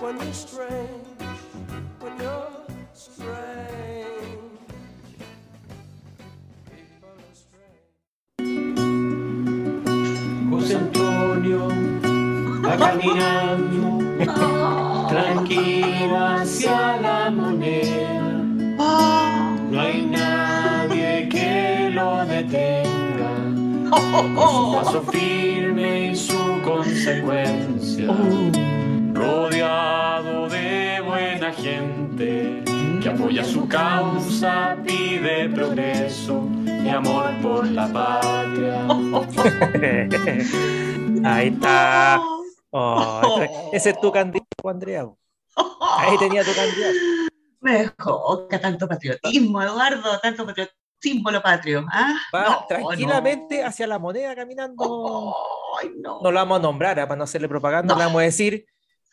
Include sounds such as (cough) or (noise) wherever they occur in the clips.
when you're strange, when you're strange. José Antonio va caminando (laughs) tranquilo hacia la moneda. No hay nadie que lo detenga. Con su paso firme y su consecuencia. Rodeado de buena gente que apoya su causa, pide progreso y amor por la patria. (laughs) Ahí está. Oh, ese- es tu candidato, Andrea. Ahí tenía tu candidato. Me evoca tanto patriotismo, Eduardo, tanto patrio- símbolo patrio. ¿ah? Va No, tranquilamente no. hacia la moneda caminando. Ay, no. No lo vamos a nombrar ah, para no hacerle propaganda, No. le vamos a decir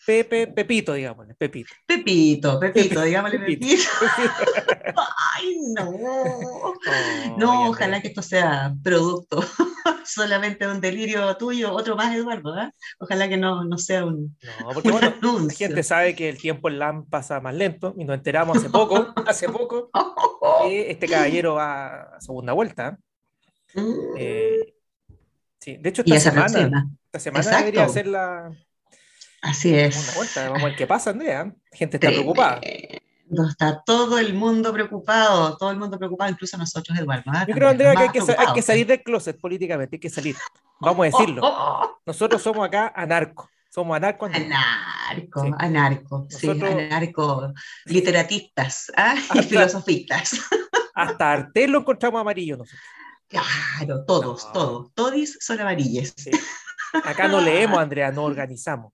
Pepe, Pepito, digámosle, Pepito. Pepito, Pepito, digámosle Pepito. Pepito. (laughs) Ay, no. Oh, No, ojalá que esto sea producto (laughs) solamente de un delirio tuyo, otro más, Eduardo. ¿ah? Ojalá que no, no sea un, No, porque un bueno, la anuncio. gente sabe que el tiempo en LAM pasa más lento y nos enteramos hace poco, (laughs) hace poco, que este caballero va a segunda vuelta. Mm. Eh, sí, de hecho, esta semana, próxima. esta semana Exacto. debería hacer la Así es. vuelta. Vamos a ver qué pasa, Andrea. La gente está preocupada. Tremendo, Está todo el mundo preocupado, todo el mundo preocupado, incluso nosotros, Eduardo. ¿ah? Yo creo, Andrea, que hay que, hay salir del closet políticamente, hay que salir. Vamos a decirlo. Nosotros somos acá anarcos. Somos anarcos. Anarco, Sí. anarco, sí, anarco, literatistas y filosofistas. Hasta Artel lo encontramos amarillo nosotros. Claro, todos, No. todos, todis son amarillas. Sí. Acá no leemos, Andrea, no organizamos.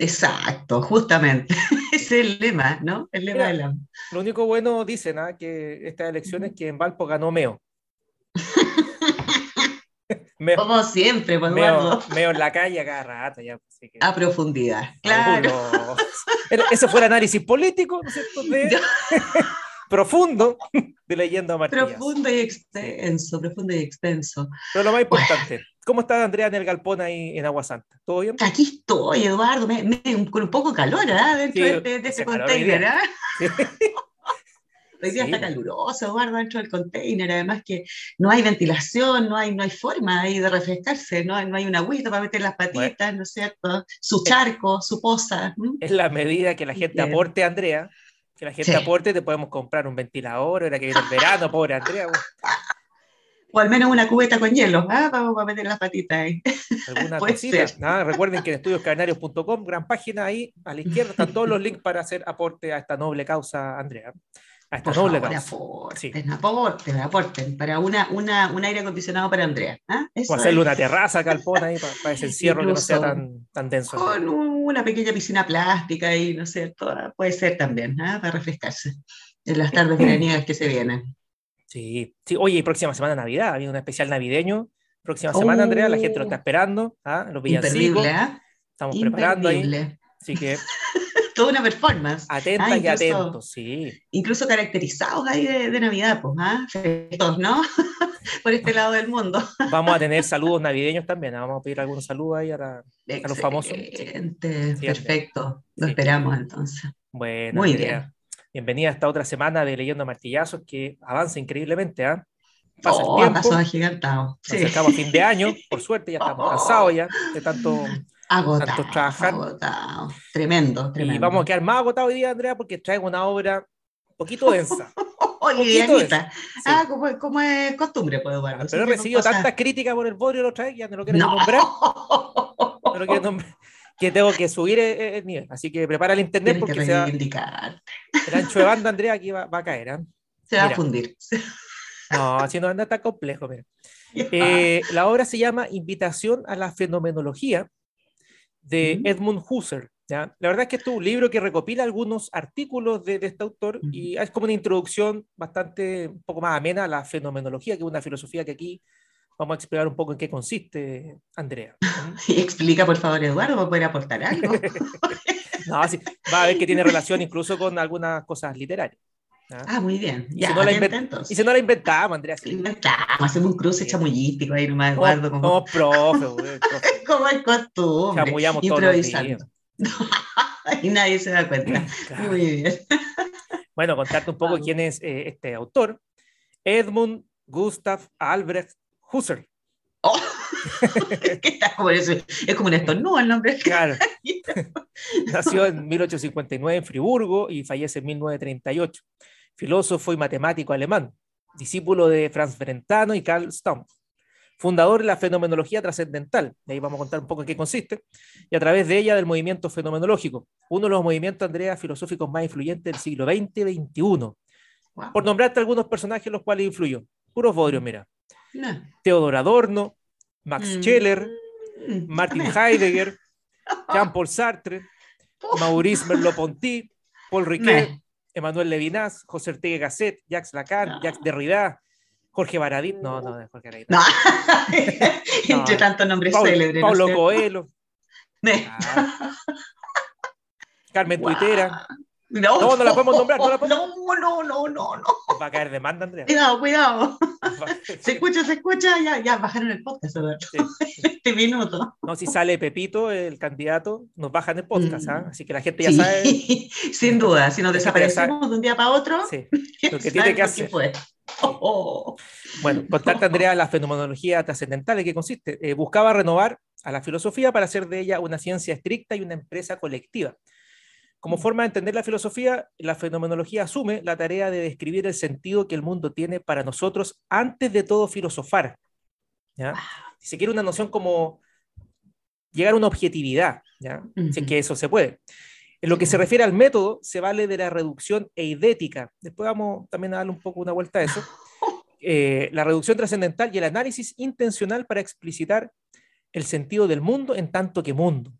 Exacto, justamente. (laughs) Ese es el lema, ¿no? El lema Mira, de la... Lo único bueno, dicen, ¿ah? que estas elecciones que en Valpo ganó Meo. (laughs) Meo, Como siempre, pues, Meo, Meo en la calle a cada rato. Ya, así que- a profundidad. Claro. Ese fue el análisis político, ¿no es cierto? (laughs) De- profundo (laughs) de leyendo a Martínez. Profundo y extenso, profundo y extenso. Pero lo más importante, ¿cómo está Andrea en el galpón ahí en Agua Santa? ¿Todo bien? Aquí estoy, Eduardo, me- me- con un poco de calor ¿ah? dentro Sí, de, de- ese container. ¿ah? (laughs) (laughs) Hoy día Sí, está caluroso, Eduardo, dentro del container. Además que no hay ventilación, no hay, no hay forma ahí de refrescarse, no hay, no hay una agüita para meter las patitas, ¿no es cierto? Su charco, su poza. ¿m? Es la medida que la gente aporte, Andrea. Que la gente Sí. aporte, te podemos comprar un ventilador, ahora que viene el verano, pobre Andrea. O al menos una cubeta con hielo, ¿ah? para, para meter las patitas ahí. alguna (laughs) cosita. recuerden que en estudioscarnarios.com, gran página ahí, a la izquierda están todos los links para hacer aporte a esta noble causa, Andrea. A esta Por noble favor, aporten, aporten, aporten, para una, una, un aire acondicionado para Andrea. ¿ah? Eso O hacerle es. una terraza, calpón ahí para, ese (laughs) encierro que no sea tan, tan denso. Con una pequeña piscina plástica ahí, ¿no es cierto? Ah, Puede ser también, ¿ah? para refrescarse en las tardes veraniegas que se vienen. (laughs) Sí, sí. Oye, y próxima semana Navidad, había un especial navideño. Próxima semana, Andrea, la gente lo está Oh. esperando. ¿ah? Los villancicos. Imperdible, ¿ah? Estamos preparando ahí. Imperdible. Así que (laughs) Toda una performance. atentas Ah, y incluso- atentos, sí. Incluso caracterizados ahí de, de Navidad, pues, ¿ah? Festos, ¿no? (laughs) Por este lado del mundo. Vamos a tener (laughs) saludos navideños también. ¿ah? Vamos a pedir algunos saludos ahí. A los famosos. Excelente, Sí, perfecto. Lo esperamos entonces. Bueno, Muy Andrea, bien. bienvenida a esta otra semana de Leyendo Martillazos que avanza increíblemente. ¿ah? Pasa Oh, el a tiempo. pasos agigantados. Nos Sí. acercamos a fin de año, por suerte, ya estamos cansados ya (laughs) de tanto. Agotado, tanto trabajar. agotado. Tremendo, tremendo. Y vamos a quedar más agotados hoy día, Andrea, porque traigo una obra un poquito densa. (laughs) Oh, poquito livianita. Sí. Ah, como, como es costumbre, pues, Eduardo. Pero he recibido cosas- tantas críticas por el bodrio vez que ya no lo quiero No. nombrar. (laughs) No lo quiero nombrar. Que tengo que subir el, el nivel. Así que prepara el internet Tienes que porque se va- el ancho de banda, Andrea, aquí va, va a caer. ¿ah? Se va Mira. a fundir. No, si no anda tan complejo. Mira. (laughs) Eh, la obra se llama Invitación a la Fenomenología de. Edmund Husserl. ¿ya? La verdad es que esto es un libro que recopila algunos artículos de, de este autor y es como una introducción bastante, un poco más amena a la fenomenología, que es una filosofía que aquí vamos a explicar un poco en qué consiste, Andrea. (laughs) Y explica, por favor, Eduardo, para poder aportar algo. (laughs) No, sí, va a ver que tiene relación incluso con algunas cosas literarias. ¿Ya? Ah, muy bien. Y Ya, si no la atenta, entonces. Y si no la inventamos, Andrea, sí. Inventamos, hacemos un cruce chamullístico ahí nomás, Eduardo, como, somos profe, güey, (laughs) profe. como es costumbre. Chamullamos todos los improvisando. días. (laughs) Y nadie se da cuenta. Claro. Muy bien. (laughs) Bueno, contarte un poco Vamos. quién es eh, este autor. Edmund Gustav Albrecht Husserl. Oh. ¿Qué está como eso? Es como un estornudo el nombre. Claro. Nació en 1859 en Friburgo y fallece en 1938. Filósofo y matemático alemán, discípulo de Franz Brentano y Carl Stumpf. Fundador de la fenomenología trascendental, de ahí vamos a contar un poco en qué consiste, y a través de ella del movimiento fenomenológico, uno de los movimientos, Andrea, filosóficos más influyentes del siglo XX y XXI. Por nombrarte algunos personajes los cuales influyó. Puros bodrios, mira. No. Theodor Adorno, Max Mm. Scheler, Mm, Martin. Heidegger, (laughs) Jean-Paul Sartre, Maurice Merleau-Ponty, Paul Riquet. Emmanuel Levinas, José Ortega Gasset, Jacques Lacan, No. Jacques Derrida, Jorge Baradit, no, no, Jorge Baradit. No. (laughs) Entre tantos nombres célebres. ¿no Paulo es cierto? Coelho, (laughs) ah, Carmen Guau. Tuitera, No, No, no la podemos nombrar, no la (laughs) podemos- No, no, no, no, no. va a caer demanda, Andrea. Cuidado, cuidado. (laughs) Se escucha, se escucha. Ya, ya bajaron el podcast. Sí. (laughs) Este minuto. No, si sale Pepito, el candidato, nos bajan el podcast, Mm. ¿ah? así que la gente ya Sí, sabe, sin duda. Si nos desaparecemos de un día para otro, sí, ¿quién lo que tiene que hacer. Oh. Bueno, contarte, Andrea, la fenomenología trascendental, ¿en qué consiste? Eh, buscaba renovar a la filosofía para hacer de ella una ciencia estricta y una empresa colectiva. Como forma de entender la filosofía, la fenomenología asume la tarea de describir el sentido que el mundo tiene para nosotros antes de todo filosofar. ¿ya? Si se quiere una noción como llegar a una objetividad, ¿ya? si es Ujú. que eso se puede. En lo que se refiere al método, se vale de la reducción eidética. Después vamos también a darle un poco una vuelta a eso. (laughs) Eh, la reducción trascendental y el análisis intencional para explicitar el sentido del mundo en tanto que mundo,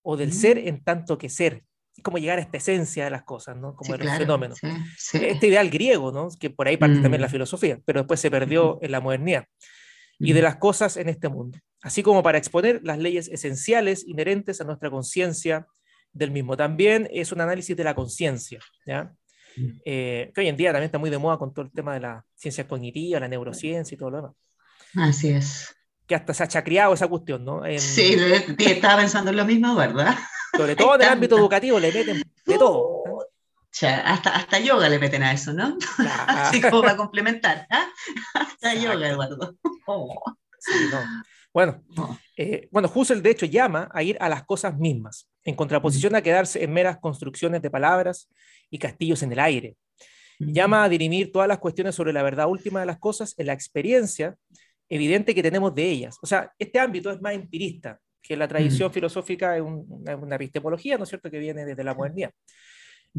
o del Mm. ser en tanto que ser. Como llegar a esta esencia de las cosas, ¿no? como Sí, de los claro, fenómenos. sí, sí. Este ideal griego, ¿no? que por ahí parte también Mm. la filosofía, pero después se perdió Ujú. en la modernidad, y de Mm. las cosas en este mundo, así como para exponer las leyes esenciales inherentes a nuestra conciencia del mismo. También es un análisis de la conciencia, ¿ya? Mm. Eh, que hoy en día también está muy de moda con todo el tema de la ciencia cognitiva, la neurociencia y todo lo demás. Así es. Que hasta se ha chacriado esa cuestión, ¿no? En- sí, estaba pensando en lo mismo, ¿verdad? Sobre todo en el ámbito educativo le meten de todo. hasta, hasta yoga le meten a eso, ¿no? (laughs) Así como para complementar. ¿ah? Hasta Exacto. yoga, Eduardo. (laughs) Oh, sí, no. Bueno, eh, bueno, Husserl de hecho llama a ir a las cosas mismas, en contraposición a quedarse en meras construcciones de palabras y castillos en el aire. Llama a dirimir todas las cuestiones sobre la verdad última de las cosas en la experiencia evidente que tenemos de ellas. O sea, este ámbito es más empirista, que la tradición filosófica es un- una, una epistemología, ¿no es cierto?, que viene desde la modernidad,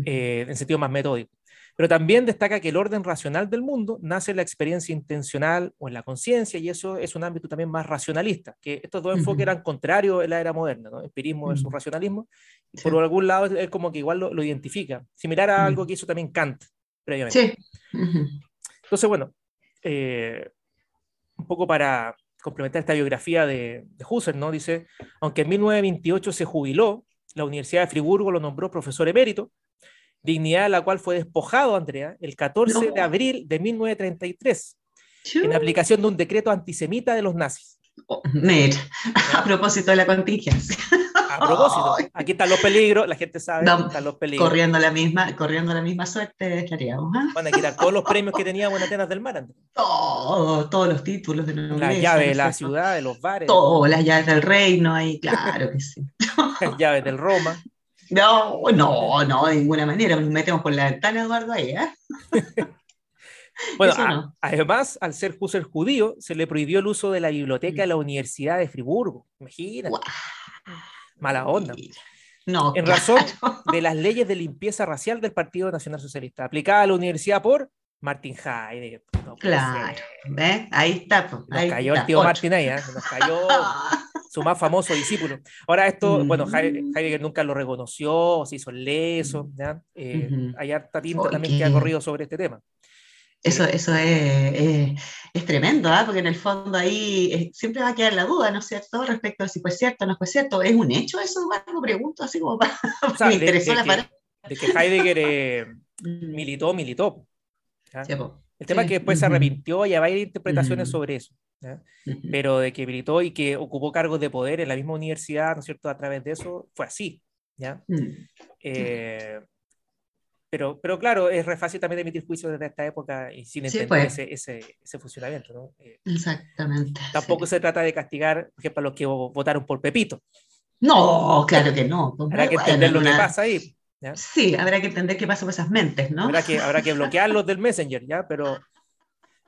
eh, en sentido más metódico. Pero también destaca que el orden racional del mundo nace en la experiencia intencional o en la conciencia, y eso es un ámbito también más racionalista, que estos dos enfoques eran contrarios en la era moderna, ¿no? empirismo versus Ujú. racionalismo, y Sí. por algún lado es- como que igual lo, lo identifica, similar a Ujú. algo que hizo también Kant previamente. Sí. Entonces, bueno, eh, un poco para complementar esta biografía de, de Husserl, ¿no? Dice, aunque en 1928 se jubiló, la Universidad de Friburgo lo nombró profesor emérito, dignidad de la cual fue despojado, Andrea, el 14 de No. abril de 1933, Chu. en aplicación de un decreto antisemita de los nazis. Oh, mira, a propósito de la contingencia, A propósito, aquí están los peligros, la gente sabe, No, están los peligros. corriendo la misma, corriendo la misma suerte estaríamos, ¿ah? Van a quitar todos los premios que teníamos en Atenas del Mar, Andrea. Todo, todos los títulos de la Las nobleza, llaves ¿no de la ciudad, de los bares, Todo, las llaves del reino ahí, claro que sí. (laughs) las llaves del Roma. No, no, no, de ninguna manera, nos metemos por la ventana, Eduardo, ahí, ¿eh? (laughs) Bueno, a- además, al ser Husserl judío, se le prohibió el uso de la biblioteca de la Universidad de Friburgo. Imagínate, Guau. Mala onda. No, En claro. razón de las leyes de limpieza racial del Partido Nacional Socialista, aplicada a la universidad por Martin Heidegger. No Claro. ¿ves? Ahí está. pues, Nos ahí cayó está, el tío. Martin ahí, ¿eh? Nos cayó. (laughs) su más famoso discípulo. Ahora esto, bueno, Mm. Heidegger nunca lo reconoció, se hizo leso, ¿ya? Eh, Ujú. hay harta tinta también que ha corrido sobre este tema. Eso, eso es, es- es tremendo, ¿ah? porque en el fondo ahí eh, siempre va a quedar la duda, ¿no es cierto?, respecto a si fue cierto o no fue cierto. ¿Es un hecho eso, Eduardo? Pregunto así como (laughs) para... O sea, me de, interesó de la que, palabra. de que Heidegger eh, (laughs) militó, militó. ¿ya? sí. El tema es Sí, que después se ujú. arrepintió y hay interpretaciones Ujú. sobre eso. Pero de que militó y que ocupó cargos de poder en la misma universidad, ¿no es cierto? A través de eso, fue así. ¿ya? Mm, Eh, pero, pero claro, es re fácil también emitir juicios desde esta época y sin Sí, entender pues. ese, ese, ese funcionamiento. ¿no? Eh, Exactamente. tampoco sí. se trata de castigar, por ejemplo, a los que vo- votaron por Pepito. No, claro que no. Habrá que Bueno, entender lo que una- pasa ahí. ¿ya? Sí, habrá que entender qué pasa con esas mentes, ¿no? Habrá, que, habrá que (laughs) bloquearlos del Messenger, ¿ya? Pero,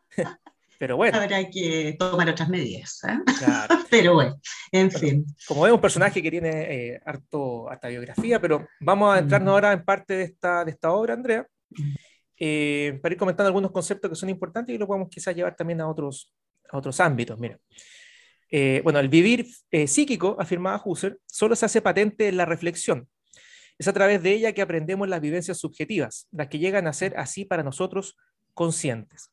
(laughs) pero bueno, Habrá que tomar otras medidas. ¿eh? claro. (laughs) Pero bueno, en Bueno, fin. como es un personaje que tiene eh, harto, harta biografía, pero vamos a entrarnos Mm. ahora en parte de esta, de esta obra, Andrea, Mm. eh, para ir comentando algunos conceptos que son importantes y lo podemos quizás llevar también a otros, a otros ámbitos. Mira. Eh, bueno, el vivir eh, psíquico, afirmaba Husserl, solo se hace patente en la reflexión. Es a través de ella que aprendemos las vivencias subjetivas, las que llegan a ser así para nosotros conscientes.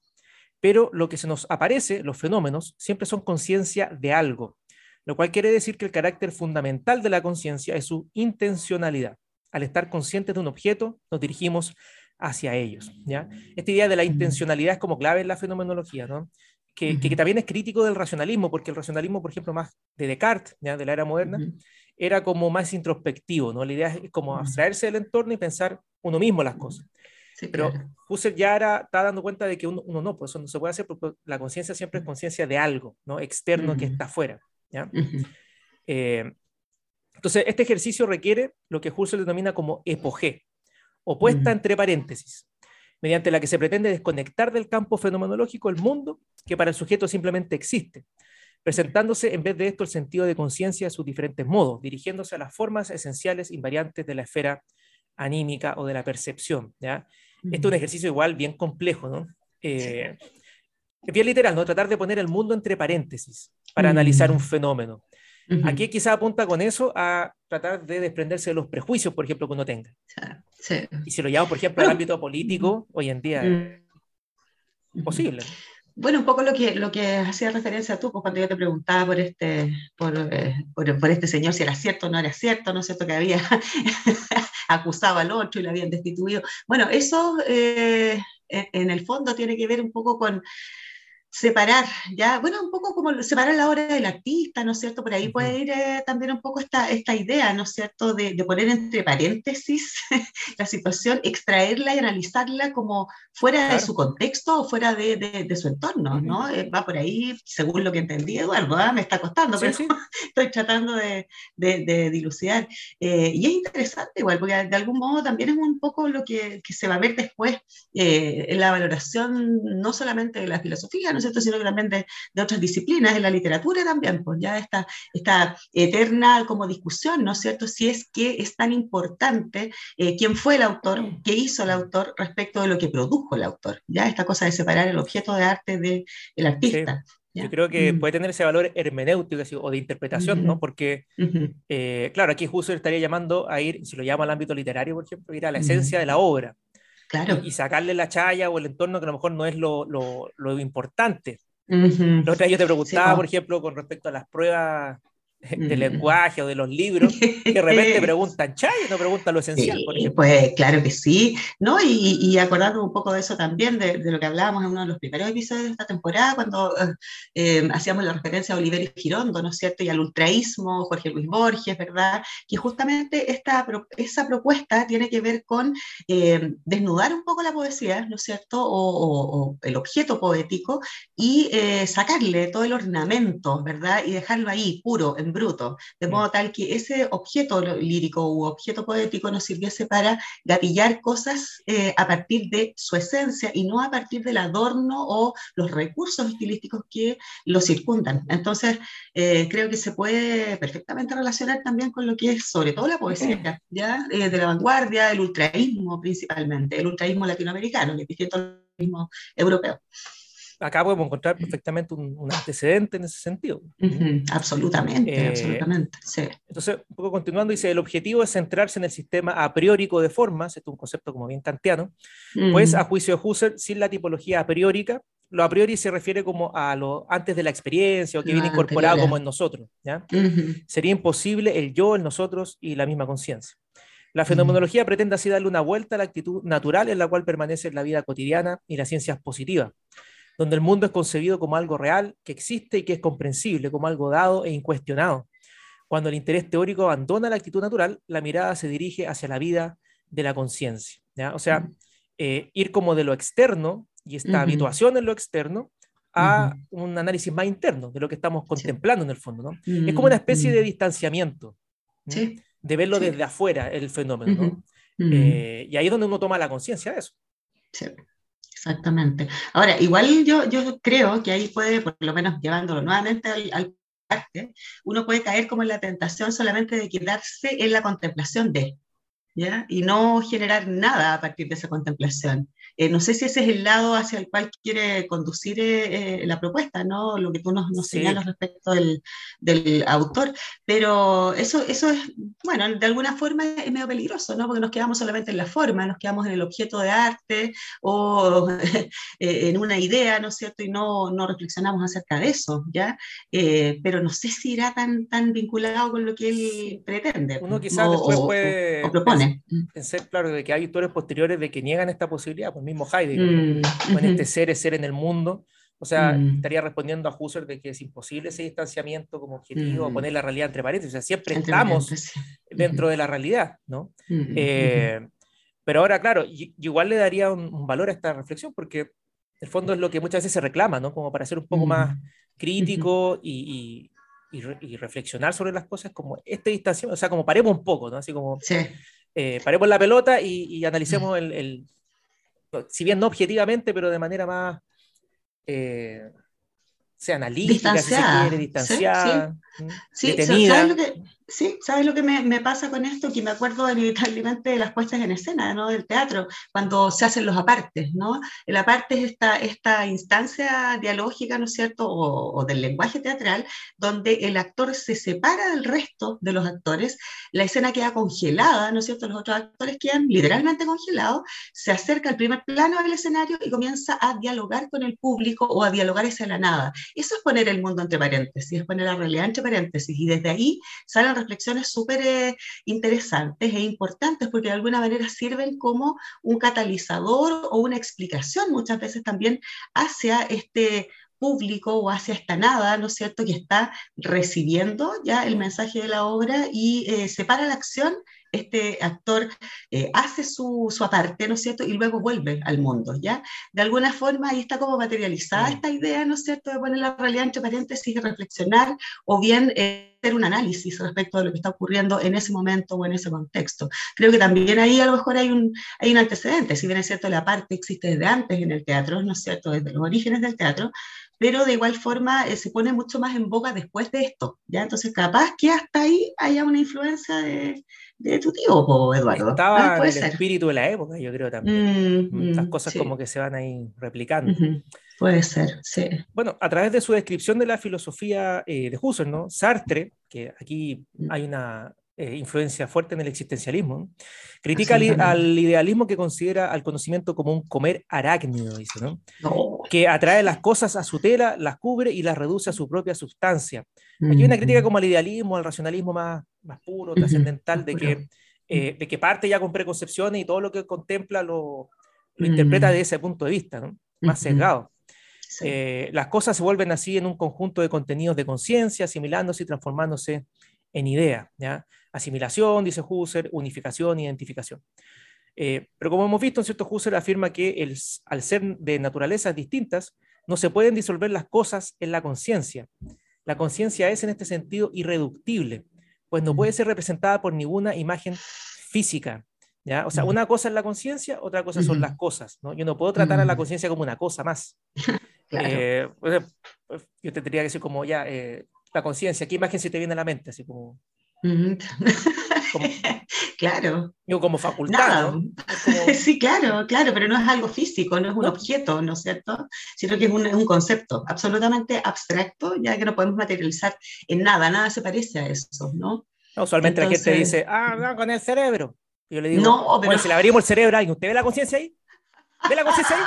Pero lo que se nos aparece, los fenómenos, siempre son conciencia de algo, lo cual quiere decir que el carácter fundamental de la conciencia es su intencionalidad. Al estar conscientes de un objeto, nos dirigimos hacia ellos. ¿ya? Esta idea de la intencionalidad es como clave en la fenomenología, ¿no? que, también es crítico del racionalismo, porque el racionalismo, por ejemplo, más de Descartes, ¿ya? de la era moderna, era como más introspectivo, ¿no? La idea es como abstraerse del entorno y pensar uno mismo las cosas. Sí, Pero claro. Husserl ya era, está dando cuenta de que uno, uno no, pues eso no se puede hacer porque la conciencia siempre es conciencia de algo, ¿no? Externo que Mm. está afuera, ¿ya? Ujú. Eh, entonces, este ejercicio requiere lo que Husserl denomina como epogé, opuesta Mm. entre paréntesis, mediante la que se pretende desconectar del campo fenomenológico el mundo que para el sujeto simplemente existe, presentándose en vez de esto el sentido de conciencia de sus diferentes modos, dirigiéndose a las formas esenciales invariantes de la esfera anímica o de la percepción. ¿ya? Este es un ejercicio igual bien complejo, ¿no? Eh, es bien literal, ¿no? Tratar de poner el mundo entre paréntesis para Mm. analizar un fenómeno. Ujú. Aquí quizá apunta con eso a tratar de desprenderse de los prejuicios, por ejemplo, que uno tenga. Sí. Y si lo llevamos, por ejemplo, al ámbito político, hoy en día es Mm. posible. Bueno, un poco lo que, lo que hacía referencia tú, pues, cuando yo te preguntaba por este, por, eh, por, por este señor, si era cierto o no era cierto, ¿no es cierto? Que había acusado al otro y lo habían destituido. Bueno, eso eh, en el fondo tiene que ver un poco con separar, ya, bueno, un poco como separar la obra del artista, ¿no es cierto? Por ahí puede ir eh, también un poco esta, esta idea, ¿no es cierto?, de, de poner entre paréntesis (laughs) la situación, extraerla y analizarla como fuera de Claro. su contexto o fuera de, de- de su entorno, ¿no? Eh, va por ahí, según lo que entendí, Eduardo, ¿ah? me está costando, Sí, pero sí. (laughs) estoy tratando de, de- de dilucidar. Eh, y es interesante igual, porque de algún modo también es un poco lo que, que se va a ver después eh, en la valoración no solamente de la filosofía, ¿no es cierto?, sino que también de, de otras disciplinas, de la literatura también, pues ya esta, esta eterna como discusión, ¿no es cierto?, si es que es tan importante eh, quién fue el autor, qué hizo el autor respecto de lo que produjo el autor, ya esta cosa de separar el objeto de arte del artista. ¿ya? Yo creo que Mm. puede tener ese valor hermenéutico así, o de interpretación, ¿no? Porque, eh, claro, aquí Husserl estaría llamando a ir, si lo llama al ámbito literario, por ejemplo, ir a la esencia de la obra Claro. y, y sacarle la chaya o el entorno que a lo mejor no es lo, lo, lo importante. La otra vez yo te preguntaba, po. por ejemplo, con respecto a las pruebas (laughs) de Mm. lenguaje o de los libros, que de repente (laughs) preguntan chaya y no preguntan lo esencial, Sí, por ejemplo. pues claro que sí, ¿no? Y, y acordando un poco de eso también, de, de lo que hablábamos en uno de los primeros episodios de esta temporada, cuando (laughs) eh, hacíamos la referencia a Oliverio Girondo, ¿no es cierto? Y al ultraísmo, Jorge Luis Borges, ¿verdad? Que justamente esta, esa propuesta tiene que ver con eh, desnudar un poco la poesía, ¿no es cierto? O, o- o el objeto poético y eh, sacarle todo el ornamento, ¿verdad? Y dejarlo ahí, puro, en bruto, de Mm. modo tal que ese objeto lírico u objeto poético nos sirviese para gatillar cosas eh, a partir de su esencia y no a partir del adorno o los recursos estilísticos que lo circundan. Entonces, eh, creo que se puede perfectamente relacionar también con lo que es, sobre todo la poesía, ¿ya? Eh, de la vanguardia, el ultraísmo principalmente, el ultraísmo latinoamericano, que es distinto al ultraísmo europeo. Acá podemos encontrar perfectamente un, un antecedente en ese sentido. Ujú, Absolutamente, Eh, absolutamente. Sí. Entonces, un poco continuando, dice, el objetivo es centrarse en el sistema a priórico de formas, esto es un concepto como bien kantiano, pues Mm, a juicio de Husserl, sin la tipología a priórica, lo a priori se refiere como a lo antes de la experiencia o que viene incorporado anterior. como en nosotros, ¿ya? ujú, Sería imposible el yo, el nosotros y la misma conciencia. La fenomenología pretende así darle una vuelta a la actitud natural en la cual permanece la vida cotidiana y la ciencia es positiva, donde el mundo es concebido como algo real, que existe y que es comprensible, como algo dado e incuestionado. Cuando el interés teórico abandona la actitud natural, la mirada se dirige hacia la vida de la conciencia. O sea, Mm. eh, ir como de lo externo y esta habituación en lo externo a un análisis más interno de lo que estamos contemplando en el fondo. ¿no? Es como una especie de Mm, distanciamiento, de verlo Sí. desde afuera el fenómeno. Eh, y ahí es donde uno toma la conciencia de eso. Exactamente. Ahora, igual yo, yo creo que ahí puede, por lo menos llevándolo nuevamente al, al uno puede caer como en la tentación solamente de quedarse en la contemplación de, ¿ya? Y no generar nada a partir de esa contemplación. Eh, no sé si ese es el lado hacia el cual quiere conducir eh, eh, la propuesta, ¿no? Lo que tú nos, nos Sí. señalas respecto del, del autor, pero eso, eso es, bueno, de alguna forma es medio peligroso, ¿no? Porque nos quedamos solamente en la forma, nos quedamos en el objeto de arte o (laughs) eh, en una idea, ¿no es cierto? Y no, no reflexionamos acerca de eso, ¿ya? Eh, pero no sé si irá tan, tan vinculado con lo que él pretende. Uno quizás o- después o- puede o propone. Pensar, claro, de que hay autores posteriores de que niegan esta posibilidad, pues mismo Heidegger, Mm, con este ser es ser en el mundo. O sea, Mm. estaría respondiendo a Husserl de que es imposible ese distanciamiento como objetivo, Mm. poner la realidad entre paréntesis. O sea, siempre Entre estamos paréntesis. dentro de la realidad, ¿no? Ujú, Eh, pero ahora, claro, y- igual le daría un, un valor a esta reflexión porque en el fondo es lo que muchas veces se reclama, ¿no? Como para ser un poco más crítico y, y- y reflexionar sobre las cosas como este distanciamiento, o sea, como paremos un poco, ¿no? Así como Sí, eh, paremos la pelota y, y analicemos el, el- si bien no objetivamente, pero de manera más, eh, sea analítica, si se quiere, distanciada, detenida. ¿sabes lo que, sí, ¿sabes lo que me, me pasa con esto? Que me acuerdo inevitablemente de las puestas en escena, ¿no? Del teatro, cuando se hacen los apartes, ¿no? El aparte es esta, esta instancia dialógica, ¿no es cierto? O, o del lenguaje teatral, donde el actor se separa del resto de los actores, la escena queda congelada, ¿no es cierto? Los otros actores quedan literalmente congelados, se acerca al primer plano del escenario y comienza a dialogar con el público o a dialogar hacia la nada. Eso es poner el mundo entre paréntesis, es poner la realidad entre paréntesis. Y desde ahí salen reflexiones súper eh, interesantes e importantes porque de alguna manera sirven como un catalizador o una explicación muchas veces también hacia este público o hacia esta nada, ¿no es cierto?, que está recibiendo ya el mensaje de la obra y eh, separa la acción este actor eh, hace su, su aparte, ¿no es cierto? Y luego vuelve al mundo, ¿ya? De alguna forma ahí está como materializada Mm. esta idea, ¿no es cierto?, de poner la realidad entre paréntesis y reflexionar, o bien eh, hacer un análisis respecto de lo que está ocurriendo en ese momento o en ese contexto. Creo que también ahí a lo mejor hay un, hay un antecedente, si bien es cierto, la parte existe desde antes en el teatro, ¿no es cierto?, desde los orígenes del teatro, pero de igual forma eh, se pone mucho más en boga después de esto, ¿ya? Entonces capaz que hasta ahí haya una influencia de, de tu tío, Eduardo. Estaba Ah, en puede el ser. espíritu de la época, yo creo también. Mm, Las mm, cosas sí. como que se van ahí replicando. Puede ser, sí. Bueno, a través de su descripción de la filosofía eh, de Husserl, ¿no? Sartre, que aquí Mm. hay una eh, influencia fuerte en el existencialismo, ¿no? critica al, al idealismo que considera al conocimiento como un comer arácnido, dice, ¿no? No. que atrae las cosas a su tela, las cubre y las reduce a su propia sustancia. Aquí hay una crítica mm. como al idealismo, al racionalismo más, más puro, Ujú, trascendental, de que, eh, de que parte ya con preconcepciones y todo lo que contempla lo, lo Mm. interpreta de ese punto de vista, ¿no? más sesgado. Sí. Eh, las cosas se vuelven así en un conjunto de contenidos de conciencia, asimilándose y transformándose en idea. ¿ya? Asimilación, dice Husserl, unificación, identificación. Eh, pero como hemos visto, en cierto Husserl afirma que el, al ser de naturalezas distintas, no se pueden disolver las cosas en la conciencia. La conciencia es en este sentido irreductible, pues no puede ser representada por ninguna imagen física. ¿ya? O sea, Ujú. una cosa es la conciencia, otra cosa son las cosas. ¿no? Yo no puedo tratar a la Ujú. conciencia como una cosa más. (laughs) Claro. Eh, pues, yo te tendría que decir como ya, eh, la conciencia, ¿qué imagen se te viene a la mente? Así como, (laughs) claro. Digo, como facultad, (laughs) Sí, claro, claro, pero no es algo físico, no es un No. objeto, ¿no es cierto? Sino que es un, es un concepto absolutamente abstracto, ya que no podemos materializar en nada, nada se parece a eso, ¿no? no, usualmente la gente dice, ah, no, con el cerebro. Y yo le digo, No, bueno, pero- si le abrimos el cerebro a alguien, ¿usted ve la conciencia ahí? ¿Ve la conciencia ahí?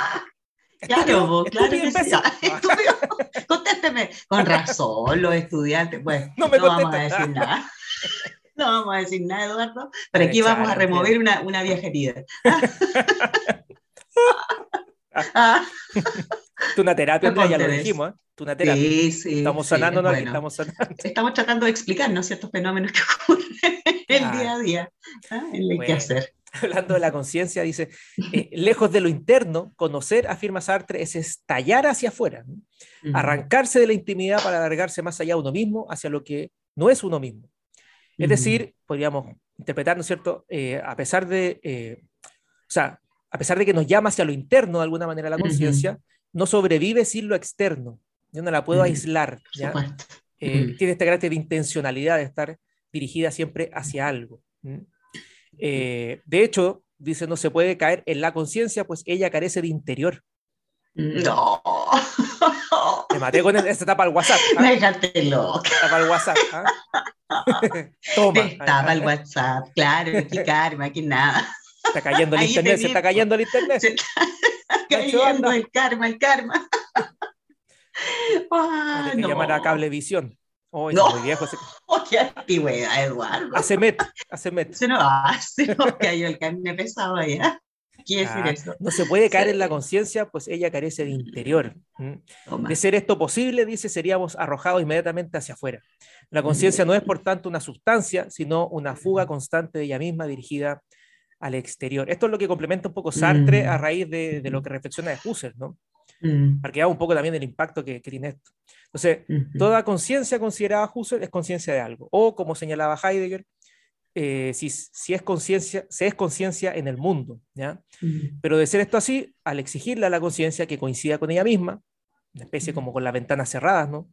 Claro, vos, claro que sí. (laughs) estúpido. Contésteme. Con razón, los estudiantes, pues, No no, me vamos a decir nada. (laughs) No vamos a decir nada, Eduardo. Pero aquí vamos a remover una, una vieja herida. (laughs) Ah, Es una terapia, Andrea, ya lo dijimos, ¿eh? Es una terapia. sí, sí. estamos sí, sanándonos aquí, bueno. estamos sanando. Estamos tratando de explicar ¿no? ciertos fenómenos que ocurren el día a día, ¿ah? el Bueno. que hacer. (laughs) Hablando de la conciencia, dice, eh, lejos de lo interno, conocer, afirma Sartre, es estallar hacia afuera, ¿no? Mm. arrancarse de la intimidad para alargarse más allá de uno mismo, hacia lo que no es uno mismo. Es Ujú. decir, podríamos interpretar, ¿no es cierto?, Eh, a pesar de, eh, o sea, a pesar de que nos llama hacia lo interno de alguna manera la conciencia, no sobrevive sin lo externo. Yo no la puedo aislar. ¿ya? Eh. Tiene este carácter de intencionalidad, de estar dirigida siempre hacia algo. ¿m? Eh, de hecho, dice, no se puede caer en la conciencia, pues ella carece de interior. No. (laughs) Me maté con esta tapa al WhatsApp. ¿ah? Déjate loca. Tapa al WhatsApp. ¿ah? (laughs) Toma. Estaba el WhatsApp, claro, (laughs) qué karma, que nada. Está cayendo el Ahí internet, te se está cayendo el internet. Se está cayendo el karma, el karma. Ah, no. llamar a Cablevisión. Oh, No. muy viejo. ese- (laughs) Oh, qué antigüedad, Eduardo. Hace met, hace met. Se nos hace, (laughs) nos cayó el carne pesado allá. Quiere decir Ah, eso. no se puede caer Sí. en la conciencia, pues ella carece de interior. Toma. De ser esto posible, dice, seríamos arrojados inmediatamente hacia afuera. La conciencia no es, por tanto, una sustancia, sino una fuga constante de ella misma dirigida al exterior. Esto es lo que complementa un poco Sartre Mm. a raíz de, de lo que reflexiona de Husserl, ¿no? Mm, Para que haga un poco también del impacto que, que tiene esto. Entonces, toda conciencia considerada Husserl es conciencia de algo. O, como señalaba Heidegger, eh, si, si es conciencia, se es conciencia en el mundo, ¿ya? Pero de ser esto así, al exigirle a la conciencia que coincida con ella misma, una especie como con las ventanas cerradas, ¿no?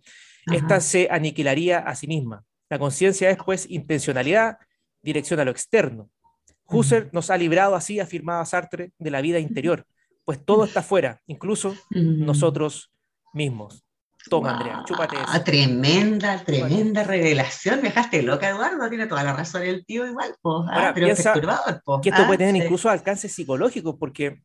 Esta se aniquilaría a sí misma. La conciencia es, pues, intencionalidad, dirección a lo externo. Husserl nos ha librado así, afirmaba Sartre, de la vida interior, pues todo está fuera, incluso Mm. nosotros mismos. Toma, Andrea, chúpate eso. Tremenda, tremenda revelación. Me dejaste loca, Eduardo. Tiene toda la razón el tío igual, po. Ah, Ahora, pero piensa perturbador, po. Que esto Ah, puede tener sí, incluso alcances psicológicos, porque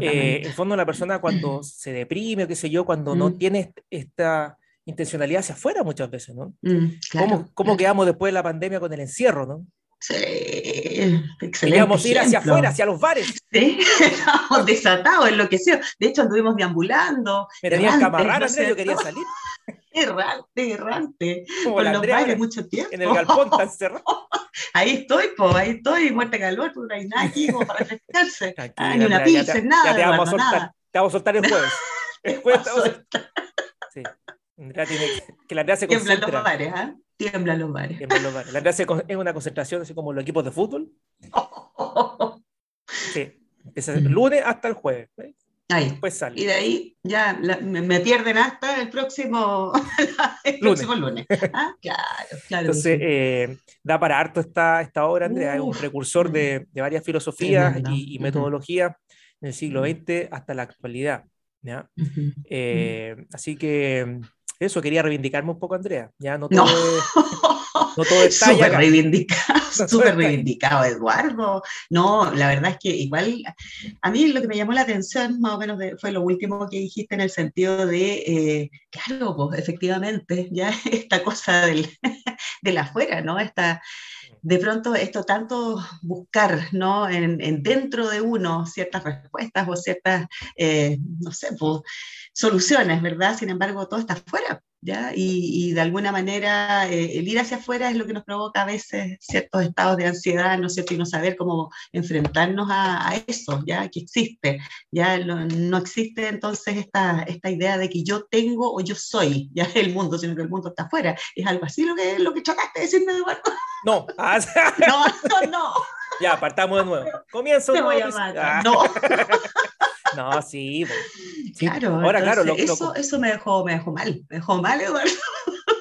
eh, en fondo la persona (clears throat) cuando se deprime o qué sé yo, cuando no Mm. tiene est- esta intencionalidad hacia afuera muchas veces, ¿no? Mm, claro, ¿Cómo, cómo claro. quedamos después de la pandemia con el encierro, no? Sí, excelente. Queríamos ir hacia ejemplo. afuera, hacia los bares. Sí, (laughs) estábamos desatados, enloquecidos. De hecho, anduvimos deambulando. Me tenían que amarrar, ¿no Andrea, yo quería salir. (laughs) Errante, errante. Como la los Andrea bares mucho tiempo. en el galpón tan cerrado. (laughs) Ahí estoy, po, ahí estoy, muerta de calor, no hay nada aquí como para refrescarse. Ah, ni una pilsen, nada, Ya te vamos a soltar. nada. Te vamos a soltar el jueves. El jueves te vamos a- Pasó, Sí. Andrea tiene que, que la Andrea se Tiemblan los bares, ¿ah? Tiemblan los bares. Tiemblan los bares. La Andrea se es una concentración así como los equipos de fútbol. (laughs) Sí. Empieza el lunes hasta el jueves. ¿ves? Ahí. Después Y sale. de ahí ya la- me, me pierden hasta el próximo (laughs) el próximo lunes. Ah, Claro, claro. Entonces, eh, da para harto esta, esta obra, Andrea. es un Uf. precursor de, de varias filosofías y, y metodologías en el siglo. XX hasta la actualidad. ¿ya? Ujú. Eh, así que eso, quería reivindicarme un poco, Andrea. Ya no No. todo, es, no todo es (laughs) talla (laughs) Súper reivindicado, No, súper está reivindicado, Eduardo. No, la verdad es que igual, a mí lo que me llamó la atención, más o menos, de- fue lo último que dijiste en el sentido de, eh, claro, pues efectivamente, ya (laughs) esta cosa del, del afuera, ¿no? Esta, de pronto esto tanto buscar, ¿no? En, en dentro de uno ciertas respuestas o ciertas, eh, no sé, soluciones, ¿verdad? Sin embargo, todo está afuera, ¿ya? Y, y de alguna manera eh, el ir hacia afuera es lo que nos provoca a veces ciertos estados de ansiedad, ¿no es cierto? Y no saber cómo enfrentarnos a, a eso, ¿ya? Que existe, ¿ya? Lo- no existe entonces esta, esta idea de que yo tengo o yo soy, ¿ya? (laughs) El mundo, sino que el mundo está afuera. Es algo así lo que, lo que trataste de decirme, Eduardo. No, (laughs) ah, No, no, no, ya, partamos de nuevo. Comienzo voy nuevo. Ah, No. (laughs) no, sí. po. Claro, Ahora, claro, lo, entonces, lo- eso, eso me, dejó, me dejó mal, me dejó mal, Eduardo.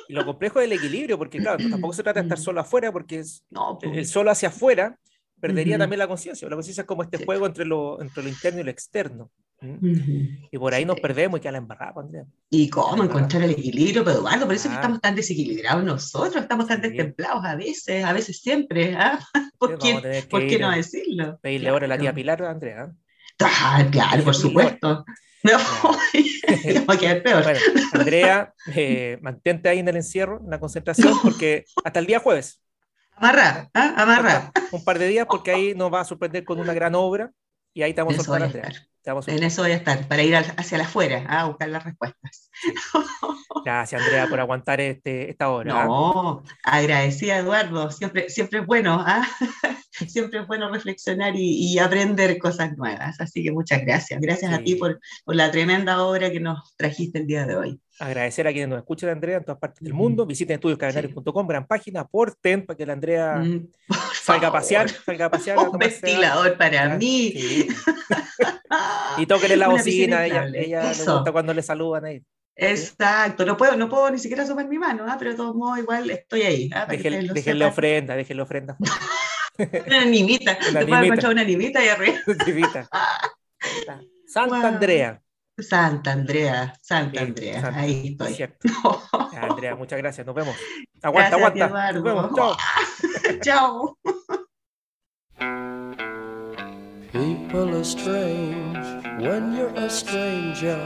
y lo complejo es el equilibrio, porque claro, tampoco se trata de estar solo afuera, porque es, No, el pues, solo hacia afuera perdería también la conciencia. La conciencia es como este Sí. juego entre lo, entre lo interno y lo externo. Y por ahí nos perdemos y queda la embarrada, Andrea. ¿Y cómo encontrar el equilibrio, pero Eduardo? Por eso es que Ah. estamos tan desequilibrados nosotros, estamos tan Sí. destemplados a veces, a veces siempre. ¿ah? (laughs) ¿Por, qué, ¿por qué no a decirlo? Pedirle ahora a la tía Claro. Pilar, Andrea. ¿eh? Ah, claro, por Va a quedar peor. Bueno, Andrea, eh, mantente ahí en el encierro, en la concentración, porque hasta el día jueves, Amarra, ¿ah? amarra. un par de días, porque ahí nos va a sorprender con una gran obra y ahí te vamos En a eso voy soltar, a Andrea. estar. Te vamos a En eso voy a estar, para ir hacia afuera ¿ah? a buscar las respuestas. (laughs) Gracias, Andrea, por aguantar este, esta hora. ¿ah? No, agradecida Eduardo, siempre, siempre es bueno, ¿ah? (laughs) siempre es bueno reflexionar y, y aprender cosas nuevas. Así que muchas gracias. Gracias a Sí. ti por, por la tremenda obra que nos trajiste el día de hoy. Agradecer a quienes nos escuchan, Andrea, en todas partes del mundo. Visiten estudioscadenarios.com, gran página, aporten para que la Andrea Mm, salga a pasear, salga a pasear. (laughs) Un ventilador para mí. Sí. (laughs) Y tóquele la Una bocina, ella, ella le gusta cuando le saludan ahí. Exacto, no puedo, no puedo ni siquiera asomar mi mano, ¿ah? pero de todos modos igual estoy ahí. ¿ah? Déjenle, ustedes lo déjenle sepan. ofrenda, déjenle ofrenda. (laughs) Una animita, puedo animita. encontrar una animita ahí arriba. (laughs) (laughs) Santa. Andrea. Santa Andrea, Santa Andrea, Santa, ahí estoy. cierto. Andrea, muchas gracias. Nos vemos. Aguanta, Gracias, aguanta. Nos vemos. Chao. Chao. People are strange when you're a stranger.